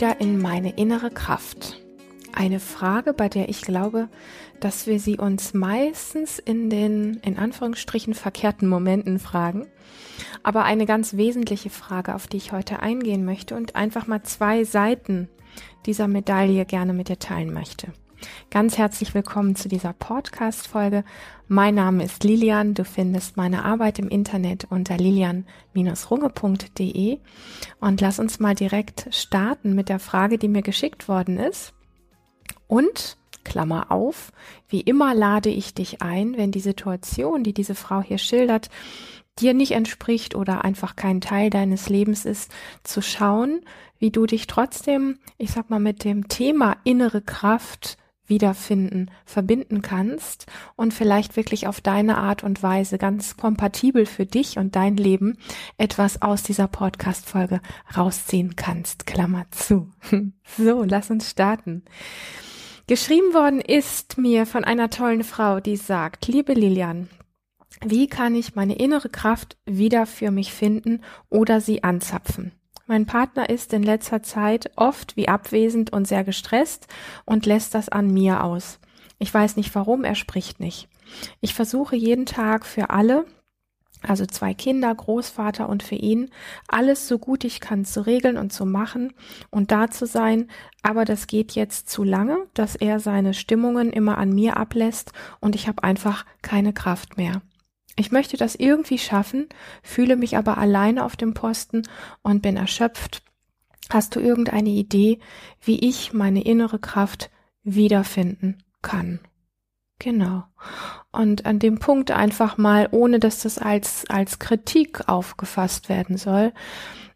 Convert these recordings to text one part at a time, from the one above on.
wieder in meine innere Kraft? Eine Frage, bei der ich glaube, dass wir sie uns meistens in den, in Anführungsstrichen, verkehrten Momenten fragen. Aber eine ganz wesentliche Frage, auf die ich heute eingehen möchte und einfach mal zwei Seiten dieser Medaille gerne mit dir teilen möchte. Ganz herzlich willkommen zu dieser Podcast-Folge. Mein Name ist Lilian. Du findest meine Arbeit im Internet unter lilian-runge.de. Und lass uns mal direkt starten mit der Frage, die mir geschickt worden ist. Und, Klammer auf, wie immer lade ich dich ein, wenn die Situation, die diese Frau hier schildert, dir nicht entspricht oder einfach kein Teil deines Lebens ist, zu schauen, wie du dich trotzdem, ich sag mal, mit dem Thema innere Kraft wiederfinden, verbinden kannst und vielleicht wirklich auf deine Art und Weise ganz kompatibel für dich und dein Leben etwas aus dieser Podcast-Folge rausziehen kannst. Klammer zu. So, lass uns starten. Geschrieben worden ist mir von einer tollen Frau, die sagt, liebe Lilian, wie kann ich meine innere Kraft wieder für mich finden oder sie anzapfen? Mein Partner ist in letzter Zeit oft wie abwesend und sehr gestresst und lässt das an mir aus. Ich weiß nicht warum, er spricht nicht. Ich versuche jeden Tag für alle, also zwei Kinder, Großvater und für ihn, alles so gut ich kann zu regeln und zu machen und da zu sein, aber das geht jetzt zu lange, dass er seine Stimmungen immer an mir ablässt und ich habe einfach keine Kraft mehr. Ich möchte das irgendwie schaffen, fühle mich aber alleine auf dem Posten und bin erschöpft. Hast du irgendeine Idee, wie ich meine innere Kraft wiederfinden kann? Genau. Und an dem Punkt einfach mal, ohne dass das als, als Kritik aufgefasst werden soll,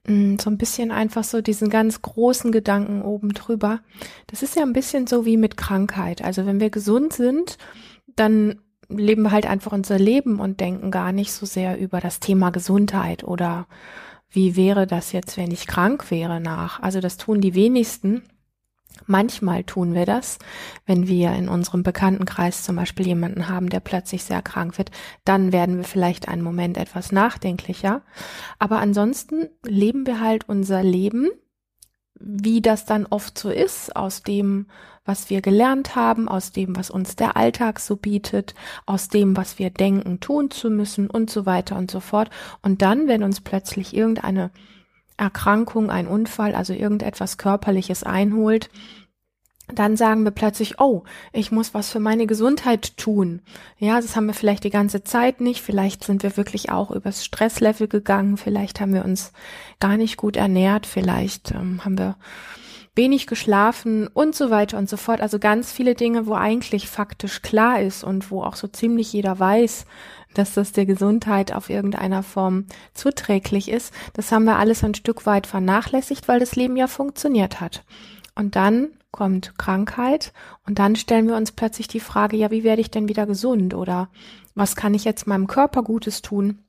mm, so ein bisschen einfach so diesen ganz großen Gedanken oben drüber. Das ist ja ein bisschen so wie mit Krankheit. Also wenn wir gesund sind, dann leben wir halt einfach unser Leben und denken gar nicht so sehr über das Thema Gesundheit oder wie wäre das jetzt, wenn ich krank wäre nach. Also das tun die wenigsten. Manchmal tun wir das, wenn wir in unserem Bekanntenkreis zum Beispiel jemanden haben, der plötzlich sehr krank wird, dann werden wir vielleicht einen Moment etwas nachdenklicher. Aber ansonsten leben wir halt unser Leben wie das dann oft so ist, aus dem, was wir gelernt haben, aus dem, was uns der Alltag so bietet, aus dem, was wir denken, tun zu müssen und so weiter und so fort. Und dann, wenn uns plötzlich irgendeine Erkrankung, ein Unfall, also irgendetwas Körperliches einholt, dann sagen wir plötzlich, oh, ich muss was für meine Gesundheit tun. Ja, das haben wir vielleicht die ganze Zeit nicht. Vielleicht sind wir wirklich auch übers Stresslevel gegangen. Vielleicht haben wir uns gar nicht gut ernährt. Vielleicht ähm, haben wir wenig geschlafen und so weiter und so fort. Also ganz viele Dinge, wo eigentlich faktisch klar ist und wo auch so ziemlich jeder weiß, dass das der Gesundheit auf irgendeiner Form zuträglich ist. Das haben wir alles ein Stück weit vernachlässigt, weil das Leben ja funktioniert hat. Und dann kommt Krankheit und dann stellen wir uns plötzlich die Frage, ja, wie werde ich denn wieder gesund oder was kann ich jetzt meinem Körper Gutes tun,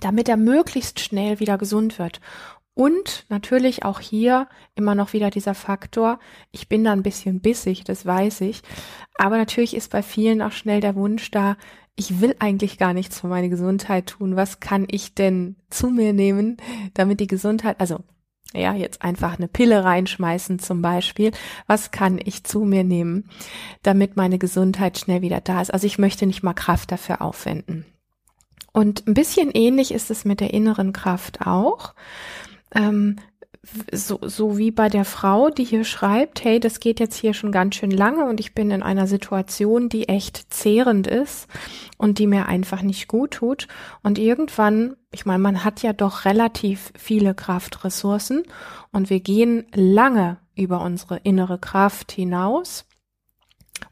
damit er möglichst schnell wieder gesund wird. Und natürlich auch hier immer noch wieder dieser Faktor, ich bin da ein bisschen bissig, das weiß ich, aber natürlich ist bei vielen auch schnell der Wunsch da, ich will eigentlich gar nichts für meine Gesundheit tun. Was kann ich denn zu mir nehmen, damit die Gesundheit, also ja, jetzt einfach eine Pille reinschmeißen zum Beispiel. Was kann ich zu mir nehmen, damit meine Gesundheit schnell wieder da ist? Also ich möchte nicht mal Kraft dafür aufwenden. Und ein bisschen ähnlich ist es mit der inneren Kraft auch. Ähm, so, so wie bei der Frau, die hier schreibt, hey, das geht jetzt hier schon ganz schön lange und ich bin in einer Situation, die echt zehrend ist und die mir einfach nicht gut tut. Und irgendwann, ich meine, man hat ja doch relativ viele Kraftressourcen und wir gehen lange über unsere innere Kraft hinaus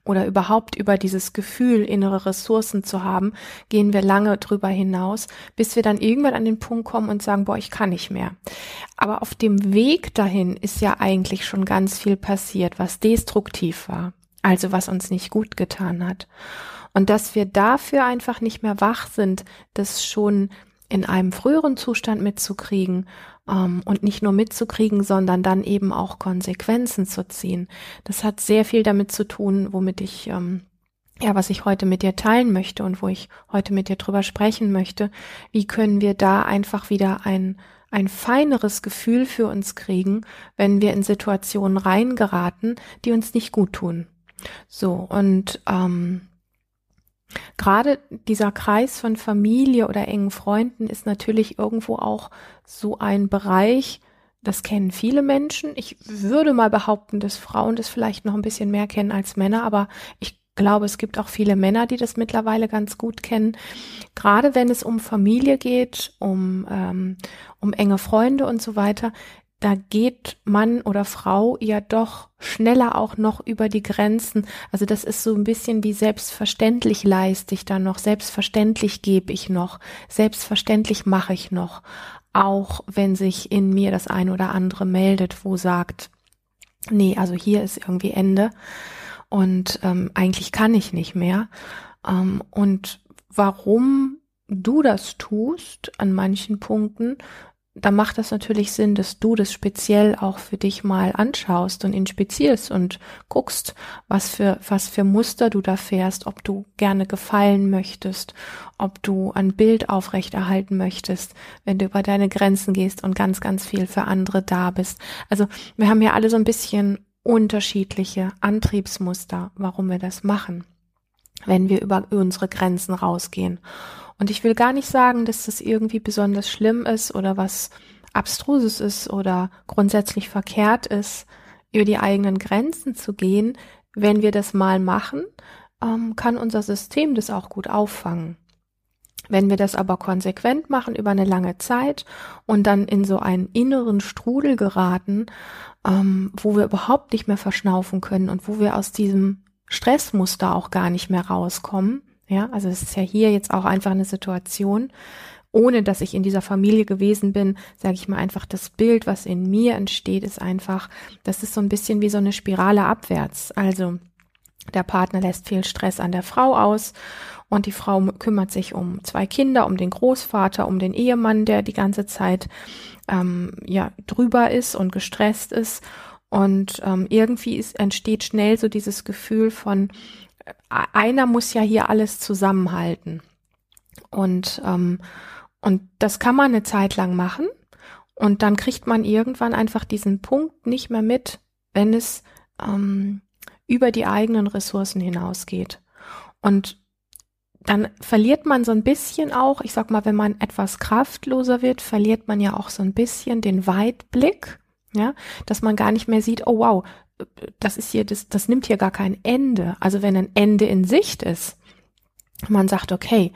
oder überhaupt über dieses Gefühl, innere Ressourcen zu haben, gehen wir lange drüber hinaus, bis wir dann irgendwann an den Punkt kommen und sagen, boah, ich kann nicht mehr. Aber auf dem Weg dahin ist ja eigentlich schon ganz viel passiert, was destruktiv war, also was uns nicht gut getan hat. Und dass wir dafür einfach nicht mehr wach sind, das schon in einem früheren Zustand mitzukriegen ähm, und nicht nur mitzukriegen, sondern dann eben auch Konsequenzen zu ziehen. Das hat sehr viel damit zu tun, womit ich ähm, ja, was ich heute mit dir teilen möchte und wo ich heute mit dir drüber sprechen möchte. Wie können wir da einfach wieder ein ein feineres Gefühl für uns kriegen, wenn wir in Situationen reingeraten, die uns nicht gut tun. So, und ähm, gerade dieser Kreis von Familie oder engen Freunden ist natürlich irgendwo auch so ein Bereich, das kennen viele Menschen. Ich würde mal behaupten, dass Frauen das vielleicht noch ein bisschen mehr kennen als Männer, aber ich glaube, es gibt auch viele Männer, die das mittlerweile ganz gut kennen. Gerade wenn es um Familie geht, um, ähm, um enge Freunde und so weiter, da geht Mann oder Frau ja doch schneller auch noch über die Grenzen. Also das ist so ein bisschen wie selbstverständlich leiste ich dann noch, selbstverständlich gebe ich noch, selbstverständlich mache ich noch, auch wenn sich in mir das ein oder andere meldet, wo sagt, nee, also hier ist irgendwie Ende und ähm, eigentlich kann ich nicht mehr. Ähm, und warum du das tust an manchen Punkten, da macht das natürlich Sinn, dass du das speziell auch für dich mal anschaust und inspizierst und guckst, was für, was für Muster du da fährst, ob du gerne gefallen möchtest, ob du ein Bild aufrechterhalten möchtest, wenn du über deine Grenzen gehst und ganz, ganz viel für andere da bist. Also wir haben ja alle so ein bisschen unterschiedliche Antriebsmuster, warum wir das machen, wenn wir über unsere Grenzen rausgehen. Und ich will gar nicht sagen, dass das irgendwie besonders schlimm ist oder was abstruses ist oder grundsätzlich verkehrt ist, über die eigenen Grenzen zu gehen. Wenn wir das mal machen, ähm, kann unser System das auch gut auffangen. Wenn wir das aber konsequent machen über eine lange Zeit und dann in so einen inneren Strudel geraten, ähm, wo wir überhaupt nicht mehr verschnaufen können und wo wir aus diesem Stressmuster auch gar nicht mehr rauskommen, ja, also es ist ja hier jetzt auch einfach eine Situation, ohne dass ich in dieser Familie gewesen bin, sage ich mal einfach, das Bild, was in mir entsteht, ist einfach, das ist so ein bisschen wie so eine Spirale abwärts. Also der Partner lässt viel Stress an der Frau aus und die Frau kümmert sich um zwei Kinder, um den Großvater, um den Ehemann, der die ganze Zeit ähm, ja drüber ist und gestresst ist. Und ähm, irgendwie ist, entsteht schnell so dieses Gefühl von, einer muss ja hier alles zusammenhalten. Und, ähm, und das kann man eine Zeit lang machen. Und dann kriegt man irgendwann einfach diesen Punkt nicht mehr mit, wenn es ähm, über die eigenen Ressourcen hinausgeht. Und dann verliert man so ein bisschen auch, ich sag mal, wenn man etwas kraftloser wird, verliert man ja auch so ein bisschen den Weitblick, ja, dass man gar nicht mehr sieht, oh wow, das ist hier, das, das nimmt hier gar kein Ende. Also wenn ein Ende in Sicht ist, man sagt, okay,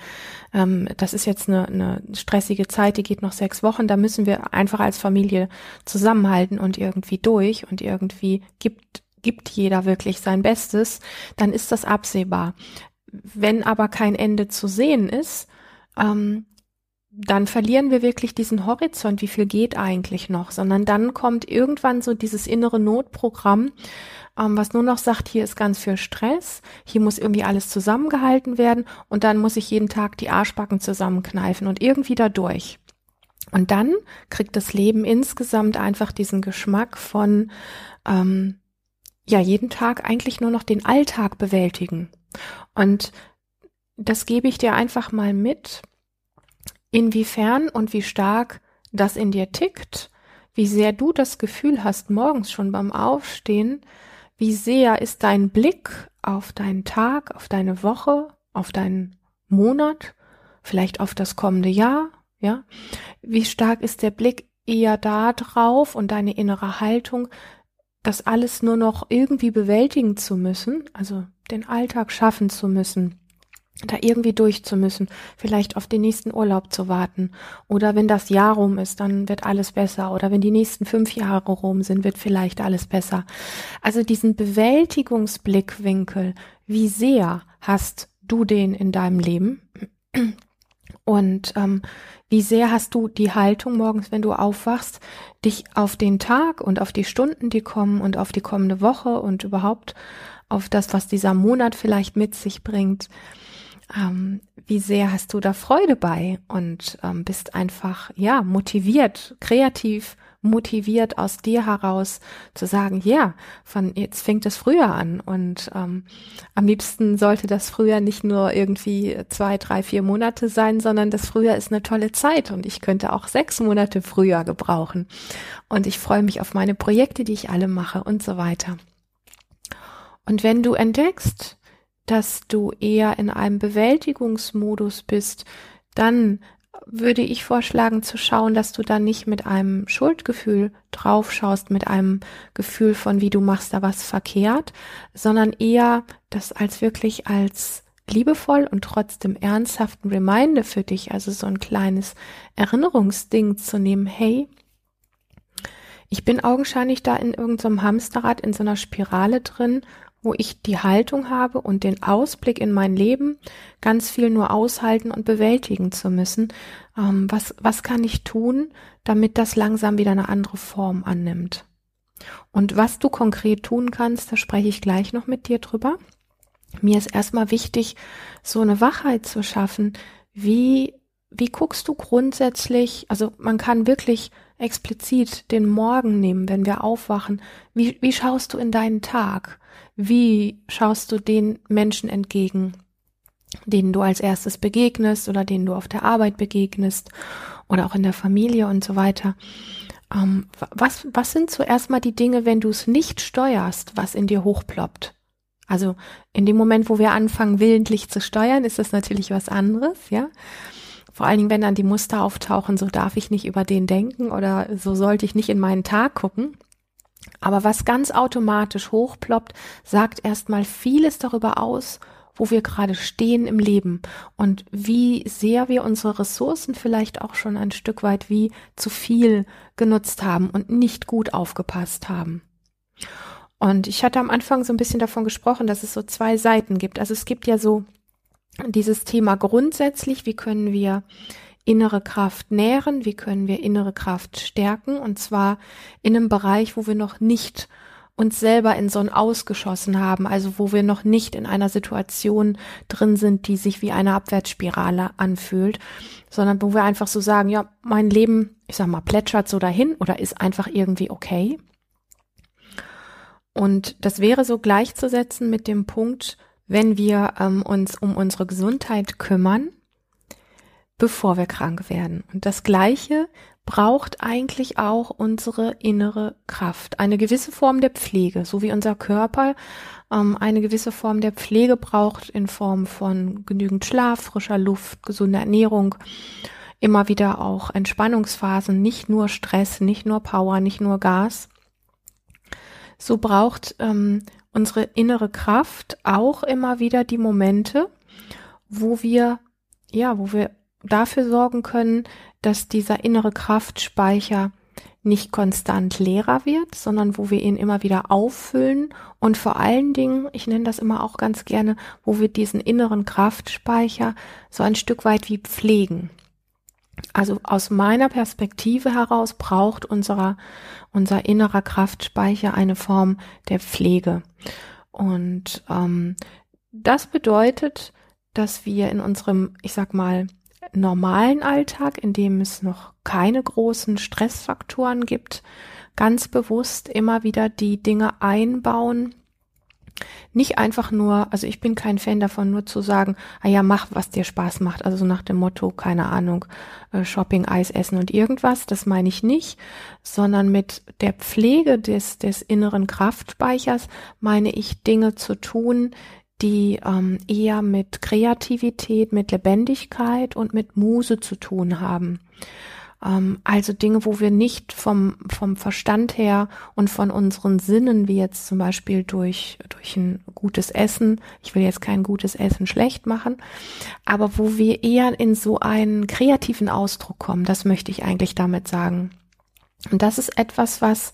ähm, das ist jetzt eine, eine stressige Zeit, die geht noch sechs Wochen, da müssen wir einfach als Familie zusammenhalten und irgendwie durch und irgendwie gibt, gibt jeder wirklich sein Bestes, dann ist das absehbar. Wenn aber kein Ende zu sehen ist, ähm, dann verlieren wir wirklich diesen Horizont, wie viel geht eigentlich noch, sondern dann kommt irgendwann so dieses innere Notprogramm, ähm, was nur noch sagt, hier ist ganz viel Stress, hier muss irgendwie alles zusammengehalten werden und dann muss ich jeden Tag die Arschbacken zusammenkneifen und irgendwie da durch. Und dann kriegt das Leben insgesamt einfach diesen Geschmack von, ähm, ja, jeden Tag eigentlich nur noch den Alltag bewältigen. Und das gebe ich dir einfach mal mit Inwiefern und wie stark das in dir tickt, wie sehr du das Gefühl hast, morgens schon beim Aufstehen, wie sehr ist dein Blick auf deinen Tag, auf deine Woche, auf deinen Monat, vielleicht auf das kommende Jahr, ja? Wie stark ist der Blick eher da drauf und deine innere Haltung, das alles nur noch irgendwie bewältigen zu müssen, also den Alltag schaffen zu müssen, da irgendwie durch zu müssen, vielleicht auf den nächsten Urlaub zu warten. Oder wenn das Jahr rum ist, dann wird alles besser. Oder wenn die nächsten fünf Jahre rum sind, wird vielleicht alles besser. Also diesen Bewältigungsblickwinkel, wie sehr hast du den in deinem Leben? Und ähm, wie sehr hast du die Haltung morgens, wenn du aufwachst, dich auf den Tag und auf die Stunden, die kommen und auf die kommende Woche und überhaupt auf das, was dieser Monat vielleicht mit sich bringt, ähm, wie sehr hast du da Freude bei und ähm, bist einfach, ja, motiviert, kreativ motiviert aus dir heraus zu sagen, ja, von jetzt fängt es früher an und ähm, am liebsten sollte das früher nicht nur irgendwie zwei, drei, vier Monate sein, sondern das früher ist eine tolle Zeit und ich könnte auch sechs Monate früher gebrauchen und ich freue mich auf meine Projekte, die ich alle mache und so weiter. Und wenn du entdeckst, dass du eher in einem Bewältigungsmodus bist, dann würde ich vorschlagen zu schauen, dass du da nicht mit einem Schuldgefühl draufschaust, mit einem Gefühl von, wie du machst da was verkehrt, sondern eher das als wirklich als liebevoll und trotzdem ernsthaften Reminder für dich, also so ein kleines Erinnerungsding zu nehmen, hey, ich bin augenscheinlich da in irgendeinem Hamsterrad, in so einer Spirale drin wo ich die Haltung habe und den Ausblick in mein Leben, ganz viel nur aushalten und bewältigen zu müssen. Ähm, was, was kann ich tun, damit das langsam wieder eine andere Form annimmt? Und was du konkret tun kannst, da spreche ich gleich noch mit dir drüber. Mir ist erstmal wichtig, so eine Wachheit zu schaffen. Wie, wie guckst du grundsätzlich, also man kann wirklich explizit den Morgen nehmen, wenn wir aufwachen. Wie, wie schaust du in deinen Tag? Wie schaust du den Menschen entgegen, denen du als erstes begegnest oder denen du auf der Arbeit begegnest oder auch in der Familie und so weiter? Ähm, was, was sind zuerst mal die Dinge, wenn du es nicht steuerst, was in dir hochploppt? Also in dem Moment, wo wir anfangen, willentlich zu steuern, ist das natürlich was anderes, ja. Vor allen Dingen, wenn dann die Muster auftauchen, so darf ich nicht über den denken oder so sollte ich nicht in meinen Tag gucken. Aber was ganz automatisch hochploppt, sagt erstmal vieles darüber aus, wo wir gerade stehen im Leben und wie sehr wir unsere Ressourcen vielleicht auch schon ein Stück weit wie zu viel genutzt haben und nicht gut aufgepasst haben. Und ich hatte am Anfang so ein bisschen davon gesprochen, dass es so zwei Seiten gibt. Also es gibt ja so dieses Thema grundsätzlich, wie können wir innere Kraft nähren, wie können wir innere Kraft stärken und zwar in einem Bereich, wo wir noch nicht uns selber in so ein Ausgeschossen haben, also wo wir noch nicht in einer Situation drin sind, die sich wie eine Abwärtsspirale anfühlt, sondern wo wir einfach so sagen, ja, mein Leben, ich sag mal, plätschert so dahin oder ist einfach irgendwie okay. Und das wäre so gleichzusetzen mit dem Punkt, wenn wir ähm, uns um unsere Gesundheit kümmern, bevor wir krank werden. Und das Gleiche braucht eigentlich auch unsere innere Kraft. Eine gewisse Form der Pflege, so wie unser Körper ähm, eine gewisse Form der Pflege braucht in Form von genügend Schlaf, frischer Luft, gesunder Ernährung, immer wieder auch Entspannungsphasen, nicht nur Stress, nicht nur Power, nicht nur Gas. So braucht ähm, unsere innere Kraft auch immer wieder die Momente, wo wir ja, wo wir dafür sorgen können, dass dieser innere Kraftspeicher nicht konstant leerer wird, sondern wo wir ihn immer wieder auffüllen und vor allen Dingen, ich nenne das immer auch ganz gerne, wo wir diesen inneren Kraftspeicher so ein Stück weit wie pflegen. Also aus meiner Perspektive heraus braucht unserer, unser innerer Kraftspeicher eine Form der Pflege. Und ähm, das bedeutet, dass wir in unserem, ich sag mal, normalen Alltag, in dem es noch keine großen Stressfaktoren gibt, ganz bewusst immer wieder die Dinge einbauen. Nicht einfach nur, also ich bin kein Fan davon, nur zu sagen, ah ja, mach, was dir Spaß macht. Also so nach dem Motto, keine Ahnung, äh, Shopping, Eis essen und irgendwas. Das meine ich nicht, sondern mit der Pflege des, des inneren Kraftspeichers meine ich Dinge zu tun, die ähm, eher mit Kreativität, mit Lebendigkeit und mit Muse zu tun haben. Ähm, also Dinge, wo wir nicht vom, vom Verstand her und von unseren Sinnen, wie jetzt zum Beispiel durch, durch ein gutes Essen, ich will jetzt kein gutes Essen schlecht machen, aber wo wir eher in so einen kreativen Ausdruck kommen, das möchte ich eigentlich damit sagen. Und das ist etwas, was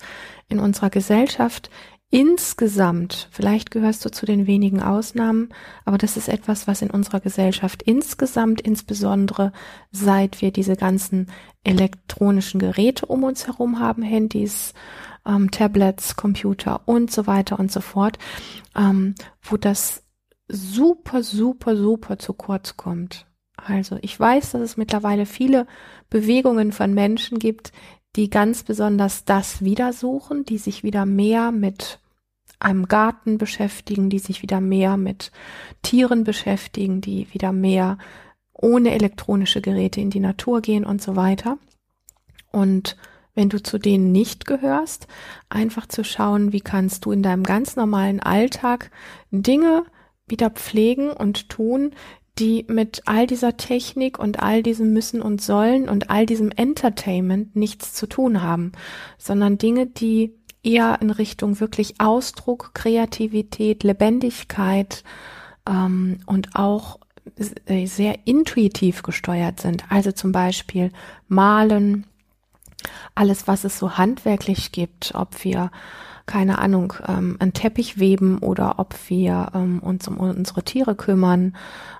in unserer Gesellschaft insgesamt, vielleicht gehörst du zu den wenigen Ausnahmen, aber das ist etwas, was in unserer Gesellschaft insgesamt, insbesondere seit wir diese ganzen elektronischen Geräte um uns herum haben, Handys, ähm, Tablets, Computer und so weiter und so fort, ähm, wo das super, super, super zu kurz kommt. Also ich weiß, dass es mittlerweile viele Bewegungen von Menschen gibt, die ganz besonders das wieder suchen, die sich wieder mehr mit einem Garten beschäftigen, die sich wieder mehr mit Tieren beschäftigen, die wieder mehr ohne elektronische Geräte in die Natur gehen und so weiter. Und wenn du zu denen nicht gehörst, einfach zu schauen, wie kannst du in deinem ganz normalen Alltag Dinge wieder pflegen und tun, die mit all dieser Technik und all diesem Müssen und Sollen und all diesem Entertainment nichts zu tun haben, sondern Dinge, die eher in Richtung wirklich Ausdruck, Kreativität, Lebendigkeit ähm, und auch sehr intuitiv gesteuert sind. Also zum Beispiel Malen, alles, was es so handwerklich gibt, ob wir keine Ahnung, ähm, einen Teppich weben oder ob wir ähm, uns um unsere Tiere kümmern,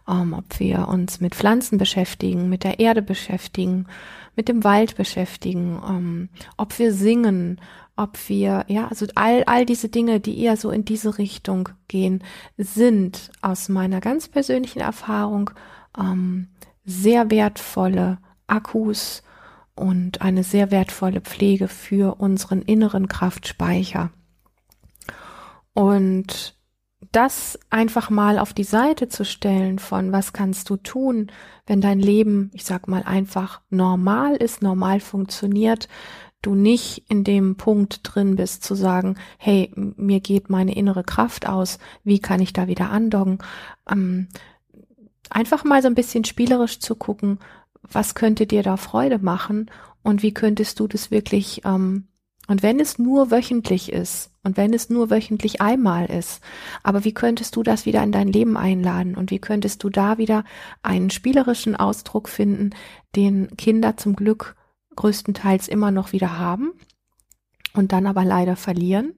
ähm, ob wir uns mit Pflanzen beschäftigen, mit der Erde beschäftigen, mit dem Wald beschäftigen, ähm, ob wir singen, ob wir, ja, also all, all diese Dinge, die eher so in diese Richtung gehen, sind aus meiner ganz persönlichen Erfahrung ähm, sehr wertvolle Akkus und eine sehr wertvolle Pflege für unseren inneren Kraftspeicher. Und das einfach mal auf die Seite zu stellen von was kannst du tun, wenn dein Leben, ich sag mal einfach normal ist, normal funktioniert, du nicht in dem Punkt drin bist zu sagen, hey, mir geht meine innere Kraft aus, wie kann ich da wieder andocken? Ähm, einfach mal so ein bisschen spielerisch zu gucken, was könnte dir da Freude machen und wie könntest du das wirklich, ähm, und wenn es nur wöchentlich ist und wenn es nur wöchentlich einmal ist, aber wie könntest du das wieder in dein Leben einladen und wie könntest du da wieder einen spielerischen Ausdruck finden, den Kinder zum Glück größtenteils immer noch wieder haben und dann aber leider verlieren.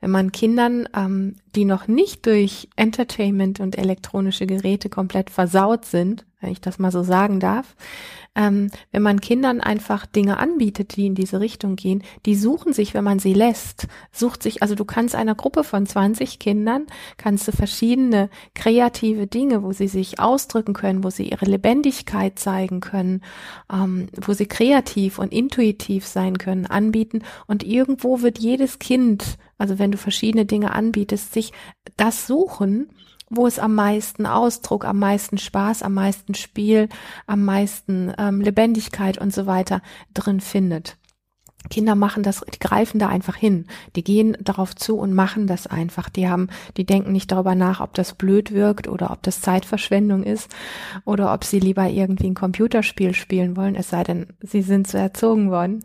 Wenn man Kindern, ähm, die noch nicht durch Entertainment und elektronische Geräte komplett versaut sind, wenn ich das mal so sagen darf, ähm, wenn man Kindern einfach Dinge anbietet, die in diese Richtung gehen, die suchen sich, wenn man sie lässt, sucht sich, also du kannst einer Gruppe von 20 Kindern, kannst du verschiedene kreative Dinge, wo sie sich ausdrücken können, wo sie ihre Lebendigkeit zeigen können, ähm, wo sie kreativ und intuitiv sein können, anbieten. Und irgendwo wird jedes Kind, also wenn du verschiedene Dinge anbietest, sich das suchen, wo es am meisten Ausdruck, am meisten Spaß, am meisten Spiel, am meisten ähm, Lebendigkeit und so weiter drin findet. Kinder machen das, die greifen da einfach hin. Die gehen darauf zu und machen das einfach. Die haben, die denken nicht darüber nach, ob das blöd wirkt oder ob das Zeitverschwendung ist oder ob sie lieber irgendwie ein Computerspiel spielen wollen, es sei denn, sie sind so erzogen worden.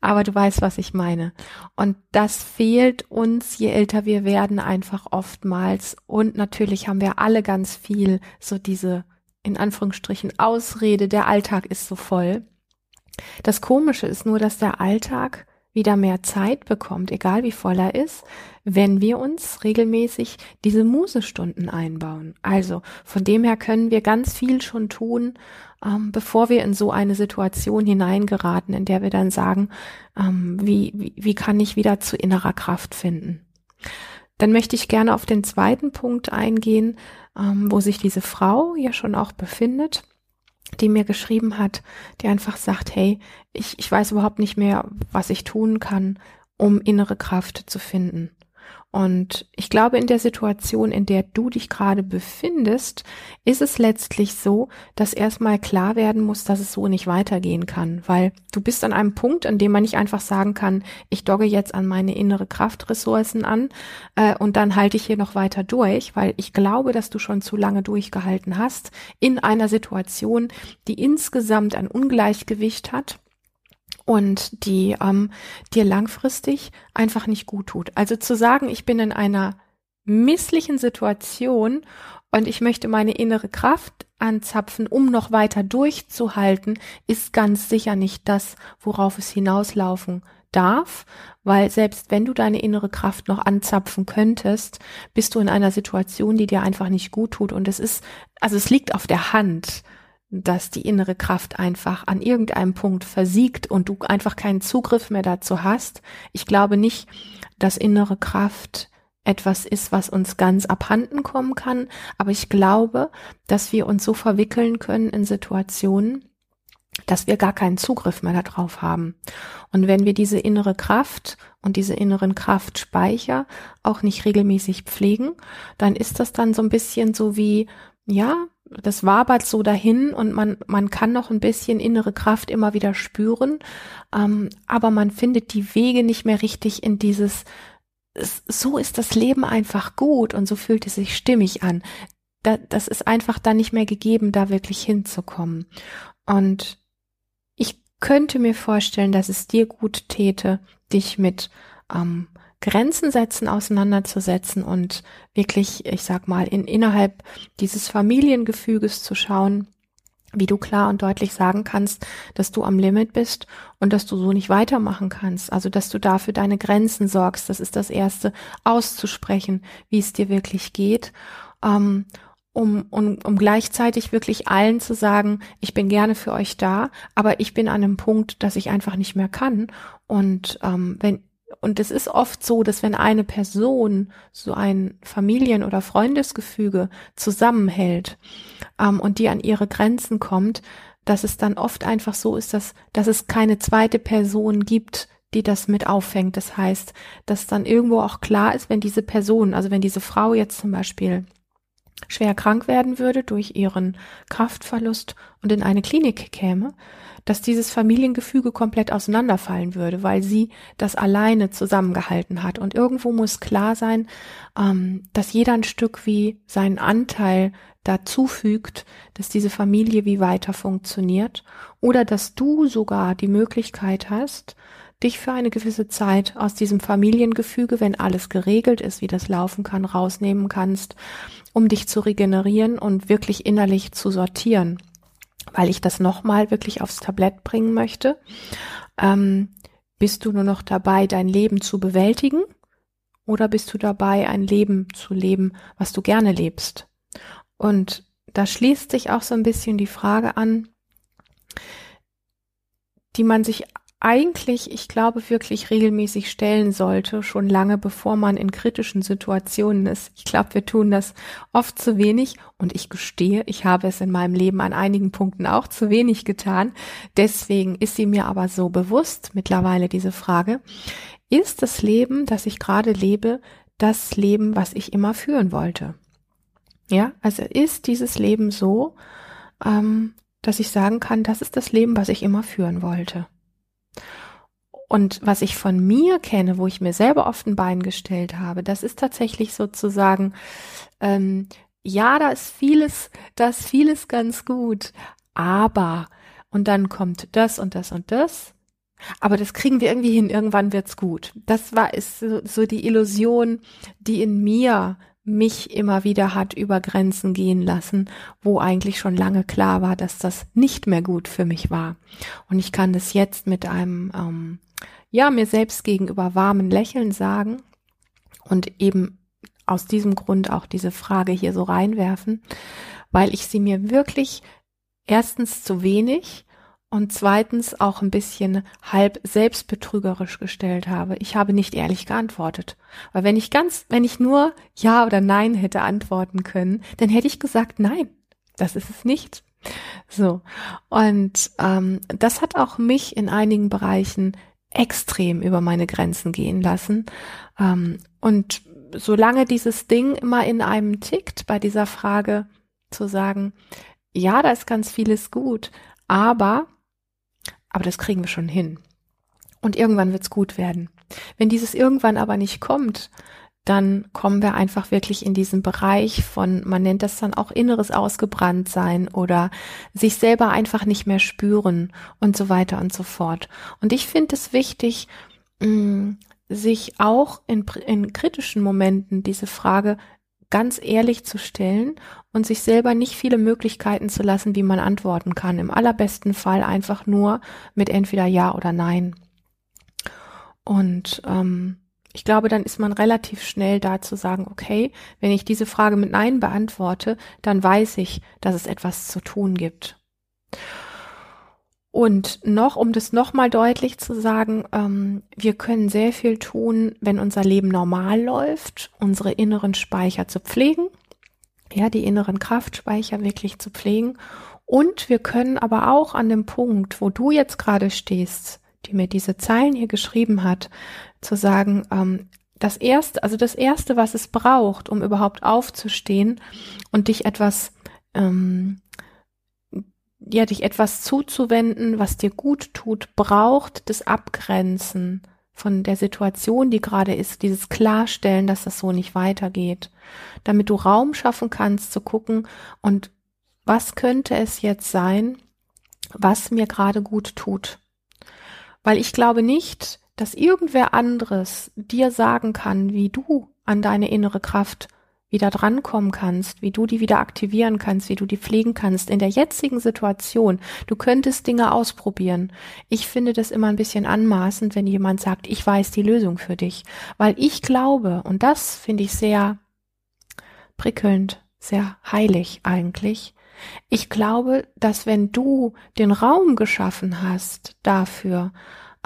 Aber du weißt, was ich meine. Und das fehlt uns, je älter wir werden, einfach oftmals. Und natürlich haben wir alle ganz viel so diese, in Anführungsstrichen, Ausrede, der Alltag ist so voll. Das Komische ist nur, dass der Alltag wieder mehr Zeit bekommt, egal wie voll er ist, wenn wir uns regelmäßig diese Musestunden einbauen. Also von dem her können wir ganz viel schon tun, ähm, bevor wir in so eine Situation hineingeraten, in der wir dann sagen, ähm, wie, wie, wie kann ich wieder zu innerer Kraft finden. Dann möchte ich gerne auf den zweiten Punkt eingehen, ähm, wo sich diese Frau ja schon auch befindet die mir geschrieben hat, die einfach sagt, hey, ich, ich weiß überhaupt nicht mehr, was ich tun kann, um innere Kraft zu finden. Und ich glaube, in der Situation, in der du dich gerade befindest, ist es letztlich so, dass erstmal klar werden muss, dass es so nicht weitergehen kann, weil du bist an einem Punkt, an dem man nicht einfach sagen kann, ich dogge jetzt an meine innere Kraftressourcen an äh, und dann halte ich hier noch weiter durch, weil ich glaube, dass du schon zu lange durchgehalten hast in einer Situation, die insgesamt ein Ungleichgewicht hat und die ähm, dir langfristig einfach nicht gut tut. Also zu sagen, ich bin in einer misslichen Situation und ich möchte meine innere Kraft anzapfen, um noch weiter durchzuhalten, ist ganz sicher nicht das, worauf es hinauslaufen darf, weil selbst wenn du deine innere Kraft noch anzapfen könntest, bist du in einer Situation, die dir einfach nicht gut tut und es ist, also es liegt auf der Hand dass die innere Kraft einfach an irgendeinem Punkt versiegt und du einfach keinen Zugriff mehr dazu hast. Ich glaube nicht, dass innere Kraft etwas ist, was uns ganz abhanden kommen kann, aber ich glaube, dass wir uns so verwickeln können in Situationen, dass wir gar keinen Zugriff mehr darauf haben. Und wenn wir diese innere Kraft und diese inneren Kraftspeicher auch nicht regelmäßig pflegen, dann ist das dann so ein bisschen so wie, ja, das wabert so dahin und man, man kann noch ein bisschen innere Kraft immer wieder spüren, ähm, aber man findet die Wege nicht mehr richtig in dieses, so ist das Leben einfach gut und so fühlt es sich stimmig an. Da, das ist einfach dann nicht mehr gegeben, da wirklich hinzukommen. Und könnte mir vorstellen, dass es dir gut täte, dich mit ähm, Grenzen setzen auseinanderzusetzen und wirklich, ich sag mal, in innerhalb dieses Familiengefüges zu schauen, wie du klar und deutlich sagen kannst, dass du am Limit bist und dass du so nicht weitermachen kannst. Also, dass du dafür deine Grenzen sorgst. Das ist das Erste, auszusprechen, wie es dir wirklich geht. Ähm, um, um, um gleichzeitig wirklich allen zu sagen, ich bin gerne für euch da, aber ich bin an einem Punkt, dass ich einfach nicht mehr kann. Und ähm, wenn und es ist oft so, dass wenn eine Person so ein Familien- oder Freundesgefüge zusammenhält ähm, und die an ihre Grenzen kommt, dass es dann oft einfach so ist, dass, dass es keine zweite Person gibt, die das mit auffängt. Das heißt, dass dann irgendwo auch klar ist, wenn diese Person, also wenn diese Frau jetzt zum Beispiel schwer krank werden würde durch ihren Kraftverlust und in eine Klinik käme, dass dieses Familiengefüge komplett auseinanderfallen würde, weil sie das alleine zusammengehalten hat. Und irgendwo muss klar sein, ähm, dass jeder ein Stück wie seinen Anteil dazu fügt, dass diese Familie wie weiter funktioniert oder dass du sogar die Möglichkeit hast, dich für eine gewisse Zeit aus diesem Familiengefüge, wenn alles geregelt ist, wie das laufen kann, rausnehmen kannst, um dich zu regenerieren und wirklich innerlich zu sortieren, weil ich das nochmal wirklich aufs Tablett bringen möchte. Ähm, bist du nur noch dabei, dein Leben zu bewältigen? Oder bist du dabei, ein Leben zu leben, was du gerne lebst? Und da schließt sich auch so ein bisschen die Frage an, die man sich eigentlich, ich glaube, wirklich regelmäßig stellen sollte, schon lange bevor man in kritischen Situationen ist. Ich glaube, wir tun das oft zu wenig und ich gestehe, ich habe es in meinem Leben an einigen Punkten auch zu wenig getan. Deswegen ist sie mir aber so bewusst mittlerweile diese Frage. Ist das Leben, das ich gerade lebe, das Leben, was ich immer führen wollte? Ja, also ist dieses Leben so, ähm, dass ich sagen kann, das ist das Leben, was ich immer führen wollte. Und was ich von mir kenne, wo ich mir selber oft ein Bein gestellt habe, das ist tatsächlich sozusagen, ähm, ja, da ist vieles, da ist vieles ganz gut, aber, und dann kommt das und das und das, aber das kriegen wir irgendwie hin, irgendwann wird's gut. Das war, ist so, so die Illusion, die in mir mich immer wieder hat über Grenzen gehen lassen, wo eigentlich schon lange klar war, dass das nicht mehr gut für mich war. Und ich kann das jetzt mit einem, ähm, ja, mir selbst gegenüber warmen Lächeln sagen und eben aus diesem Grund auch diese Frage hier so reinwerfen, weil ich sie mir wirklich erstens zu wenig und zweitens auch ein bisschen halb selbstbetrügerisch gestellt habe. Ich habe nicht ehrlich geantwortet. Weil wenn ich ganz, wenn ich nur Ja oder Nein hätte antworten können, dann hätte ich gesagt, nein, das ist es nicht. So. Und ähm, das hat auch mich in einigen Bereichen extrem über meine Grenzen gehen lassen. Ähm, und solange dieses Ding immer in einem tickt, bei dieser Frage zu sagen, ja, da ist ganz vieles gut, aber aber das kriegen wir schon hin. Und irgendwann wird's gut werden. Wenn dieses irgendwann aber nicht kommt, dann kommen wir einfach wirklich in diesen Bereich von, man nennt das dann auch inneres Ausgebranntsein oder sich selber einfach nicht mehr spüren und so weiter und so fort. Und ich finde es wichtig, mm, sich auch in, in kritischen Momenten diese Frage ganz ehrlich zu stellen und sich selber nicht viele Möglichkeiten zu lassen, wie man antworten kann. Im allerbesten Fall einfach nur mit entweder Ja oder Nein. Und ähm, ich glaube, dann ist man relativ schnell da zu sagen, okay, wenn ich diese Frage mit Nein beantworte, dann weiß ich, dass es etwas zu tun gibt. Und noch, um das nochmal deutlich zu sagen, ähm, wir können sehr viel tun, wenn unser Leben normal läuft, unsere inneren Speicher zu pflegen ja, die inneren Kraftspeicher wirklich zu pflegen. Und wir können aber auch an dem Punkt, wo du jetzt gerade stehst, die mir diese Zeilen hier geschrieben hat, zu sagen, ähm, das erste, also das erste, was es braucht, um überhaupt aufzustehen und dich etwas, ähm, ja, dich etwas zuzuwenden, was dir gut tut, braucht das Abgrenzen von der Situation, die gerade ist, dieses Klarstellen, dass das so nicht weitergeht, damit du Raum schaffen kannst zu gucken und was könnte es jetzt sein, was mir gerade gut tut. Weil ich glaube nicht, dass irgendwer anderes dir sagen kann, wie du an deine innere Kraft wieder drankommen kannst, wie du die wieder aktivieren kannst, wie du die pflegen kannst in der jetzigen Situation. Du könntest Dinge ausprobieren. Ich finde das immer ein bisschen anmaßend, wenn jemand sagt, ich weiß die Lösung für dich, weil ich glaube, und das finde ich sehr prickelnd, sehr heilig eigentlich, ich glaube, dass wenn du den Raum geschaffen hast dafür,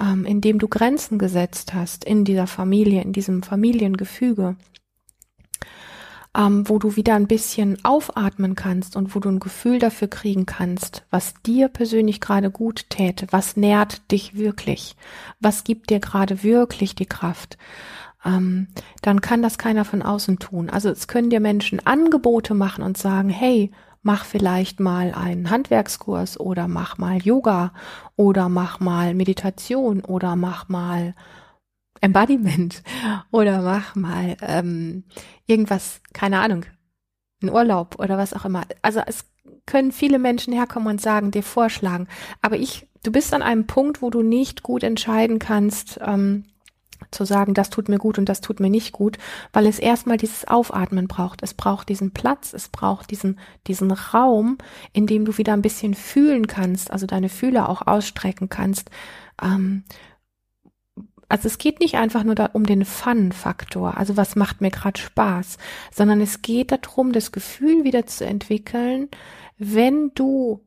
ähm, indem du Grenzen gesetzt hast in dieser Familie, in diesem Familiengefüge, ähm, wo du wieder ein bisschen aufatmen kannst und wo du ein Gefühl dafür kriegen kannst, was dir persönlich gerade gut täte, was nährt dich wirklich, was gibt dir gerade wirklich die Kraft, ähm, dann kann das keiner von außen tun. Also es können dir Menschen Angebote machen und sagen, hey, mach vielleicht mal einen Handwerkskurs oder mach mal Yoga oder mach mal Meditation oder mach mal Embodiment oder mach mal ähm, irgendwas, keine Ahnung, einen Urlaub oder was auch immer. Also es können viele Menschen herkommen und sagen, dir vorschlagen. Aber ich, du bist an einem Punkt, wo du nicht gut entscheiden kannst, ähm, zu sagen, das tut mir gut und das tut mir nicht gut, weil es erstmal dieses Aufatmen braucht. Es braucht diesen Platz, es braucht diesen, diesen Raum, in dem du wieder ein bisschen fühlen kannst, also deine Fühler auch ausstrecken kannst. Ähm, also es geht nicht einfach nur da um den Fun-Faktor, also was macht mir gerade Spaß, sondern es geht darum, das Gefühl wieder zu entwickeln, wenn du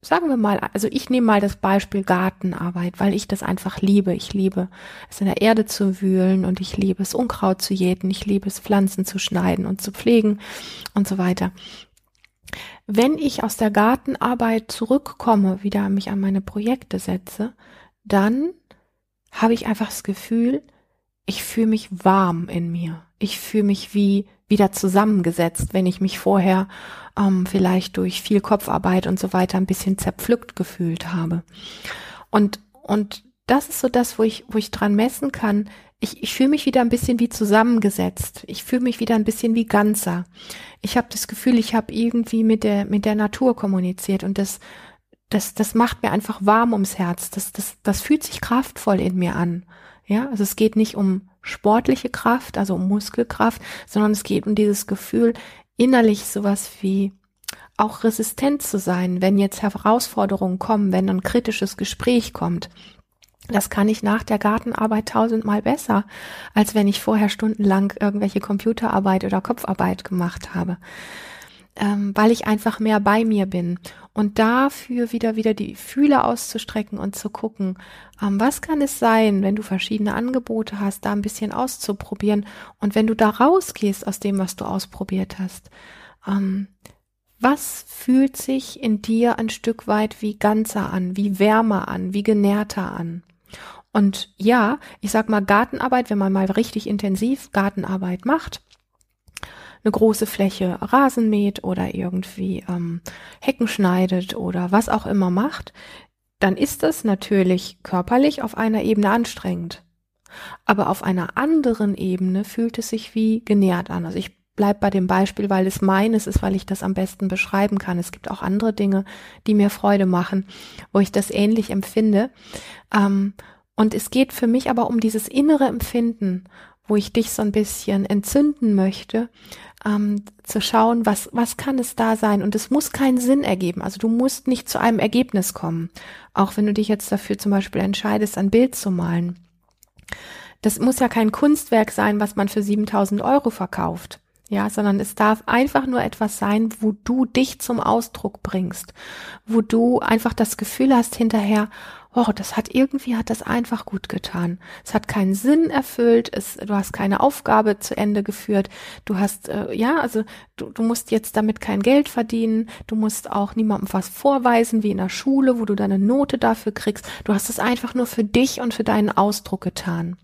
sagen wir mal, also ich nehme mal das Beispiel Gartenarbeit, weil ich das einfach liebe. Ich liebe es in der Erde zu wühlen und ich liebe es Unkraut zu jäten, ich liebe es Pflanzen zu schneiden und zu pflegen und so weiter. Wenn ich aus der Gartenarbeit zurückkomme, wieder mich an meine Projekte setze, dann habe ich einfach das Gefühl, ich fühle mich warm in mir. Ich fühle mich wie wieder zusammengesetzt, wenn ich mich vorher ähm, vielleicht durch viel Kopfarbeit und so weiter ein bisschen zerpflückt gefühlt habe. Und, und das ist so das, wo ich, wo ich dran messen kann. Ich, ich fühle mich wieder ein bisschen wie zusammengesetzt. Ich fühle mich wieder ein bisschen wie ganzer. Ich habe das Gefühl, ich habe irgendwie mit der, mit der Natur kommuniziert und das, das, das macht mir einfach warm ums Herz. Das, das, das fühlt sich kraftvoll in mir an. Ja, also es geht nicht um sportliche Kraft, also um Muskelkraft, sondern es geht um dieses Gefühl, innerlich sowas wie auch resistent zu sein, wenn jetzt Herausforderungen kommen, wenn ein kritisches Gespräch kommt. Das kann ich nach der Gartenarbeit tausendmal besser, als wenn ich vorher stundenlang irgendwelche Computerarbeit oder Kopfarbeit gemacht habe ähm, weil ich einfach mehr bei mir bin und dafür wieder wieder die Fühle auszustrecken und zu gucken, ähm, was kann es sein, wenn du verschiedene Angebote hast, da ein bisschen auszuprobieren und wenn du da rausgehst aus dem, was du ausprobiert hast, ähm, was fühlt sich in dir ein Stück weit wie ganzer an, wie wärmer an, wie genährter an? Und ja, ich sag mal Gartenarbeit, wenn man mal richtig intensiv Gartenarbeit macht, eine große Fläche Rasen mäht oder irgendwie ähm, Hecken schneidet oder was auch immer macht, dann ist das natürlich körperlich auf einer Ebene anstrengend. Aber auf einer anderen Ebene fühlt es sich wie genährt an. Also ich bleib bei dem Beispiel, weil es meines ist, weil ich das am besten beschreiben kann. Es gibt auch andere Dinge, die mir Freude machen, wo ich das ähnlich empfinde. Ähm, und es geht für mich aber um dieses innere Empfinden, wo ich dich so ein bisschen entzünden möchte, ähm, zu schauen, was, was kann es da sein? Und es muss keinen Sinn ergeben. Also du musst nicht zu einem Ergebnis kommen. Auch wenn du dich jetzt dafür zum Beispiel entscheidest, ein Bild zu malen. Das muss ja kein Kunstwerk sein, was man für 7000 Euro verkauft. Ja, sondern es darf einfach nur etwas sein, wo du dich zum Ausdruck bringst, wo du einfach das Gefühl hast hinterher, oh, das hat irgendwie hat das einfach gut getan. Es hat keinen Sinn erfüllt, es, du hast keine Aufgabe zu Ende geführt, du hast, äh, ja, also du, du musst jetzt damit kein Geld verdienen, du musst auch niemandem was vorweisen, wie in der Schule, wo du deine Note dafür kriegst. Du hast es einfach nur für dich und für deinen Ausdruck getan.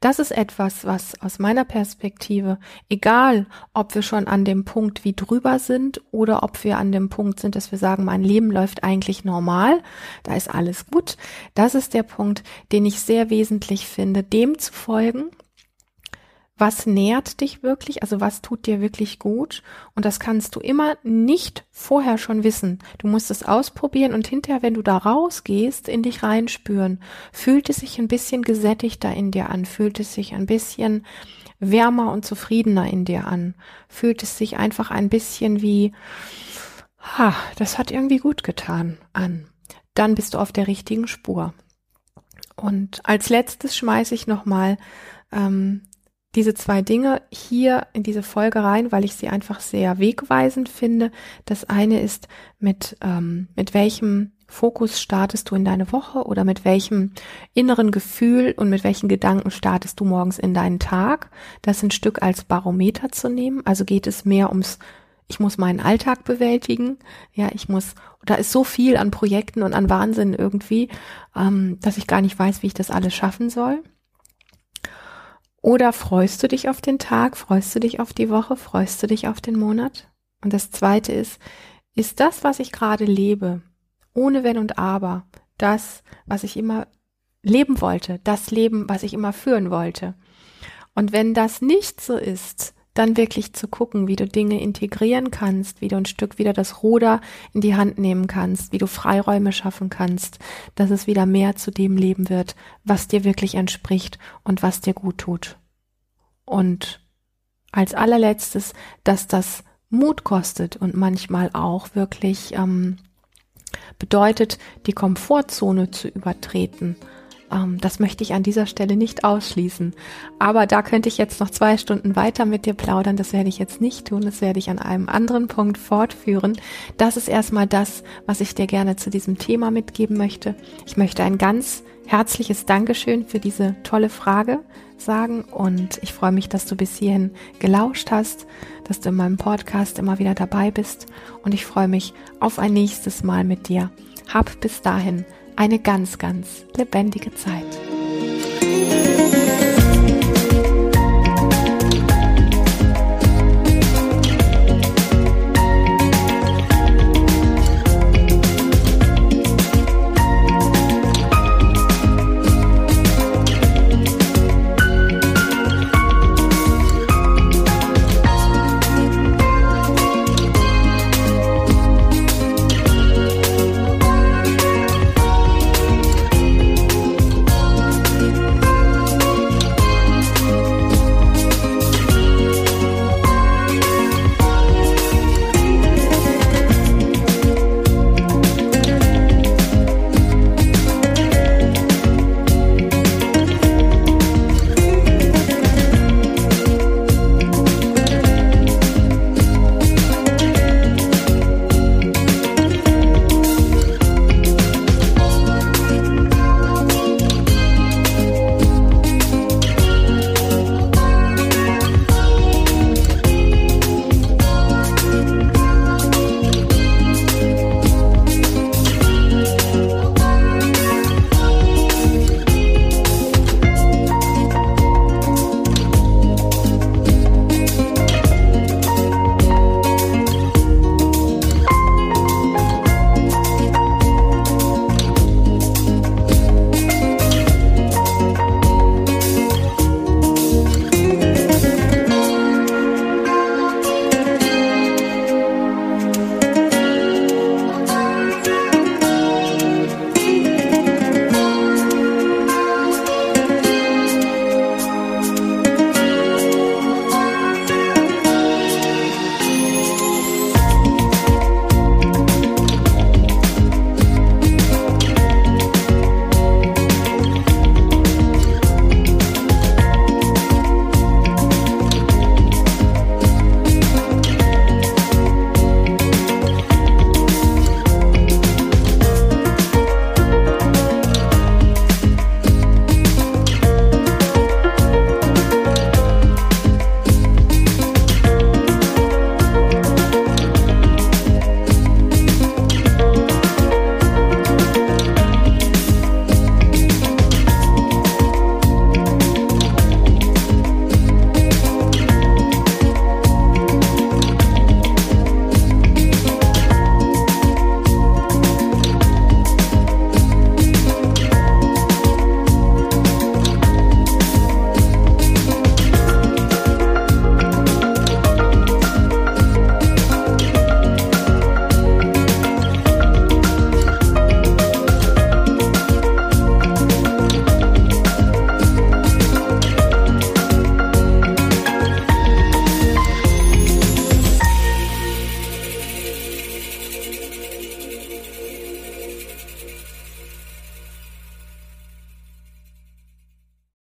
Das ist etwas, was aus meiner Perspektive, egal ob wir schon an dem Punkt wie drüber sind oder ob wir an dem Punkt sind, dass wir sagen, mein Leben läuft eigentlich normal, da ist alles gut, das ist der Punkt, den ich sehr wesentlich finde, dem zu folgen was nährt dich wirklich, also was tut dir wirklich gut. Und das kannst du immer nicht vorher schon wissen. Du musst es ausprobieren und hinterher, wenn du da rausgehst, in dich reinspüren. Fühlt es sich ein bisschen gesättigter in dir an? Fühlt es sich ein bisschen wärmer und zufriedener in dir an? Fühlt es sich einfach ein bisschen wie, ha, das hat irgendwie gut getan an? Dann bist du auf der richtigen Spur. Und als letztes schmeiße ich nochmal ähm, diese zwei Dinge hier in diese Folge rein, weil ich sie einfach sehr wegweisend finde. Das eine ist, mit, ähm, mit welchem Fokus startest du in deine Woche oder mit welchem inneren Gefühl und mit welchen Gedanken startest du morgens in deinen Tag. Das ein Stück als Barometer zu nehmen. Also geht es mehr ums, ich muss meinen Alltag bewältigen. Ja, ich muss, da ist so viel an Projekten und an Wahnsinn irgendwie, ähm, dass ich gar nicht weiß, wie ich das alles schaffen soll. Oder freust du dich auf den Tag, freust du dich auf die Woche, freust du dich auf den Monat? Und das Zweite ist, ist das, was ich gerade lebe, ohne Wenn und Aber, das, was ich immer leben wollte, das Leben, was ich immer führen wollte? Und wenn das nicht so ist, dann wirklich zu gucken, wie du Dinge integrieren kannst, wie du ein Stück wieder das Ruder in die Hand nehmen kannst, wie du Freiräume schaffen kannst, dass es wieder mehr zu dem Leben wird, was dir wirklich entspricht und was dir gut tut. Und als allerletztes, dass das Mut kostet und manchmal auch wirklich ähm, bedeutet, die Komfortzone zu übertreten ähm, das möchte ich an dieser Stelle nicht ausschließen. Aber da könnte ich jetzt noch zwei Stunden weiter mit dir plaudern. Das werde ich jetzt nicht tun. Das werde ich an einem anderen Punkt fortführen. Das ist erstmal das, was ich dir gerne zu diesem Thema mitgeben möchte. Ich möchte ein ganz herzliches Dankeschön für diese tolle Frage sagen und ich freue mich, dass du bis hierhin gelauscht hast, dass du in meinem Podcast immer wieder dabei bist und ich freue mich auf ein nächstes Mal mit dir. Hab bis dahin eine ganz, ganz lebendige Zeit.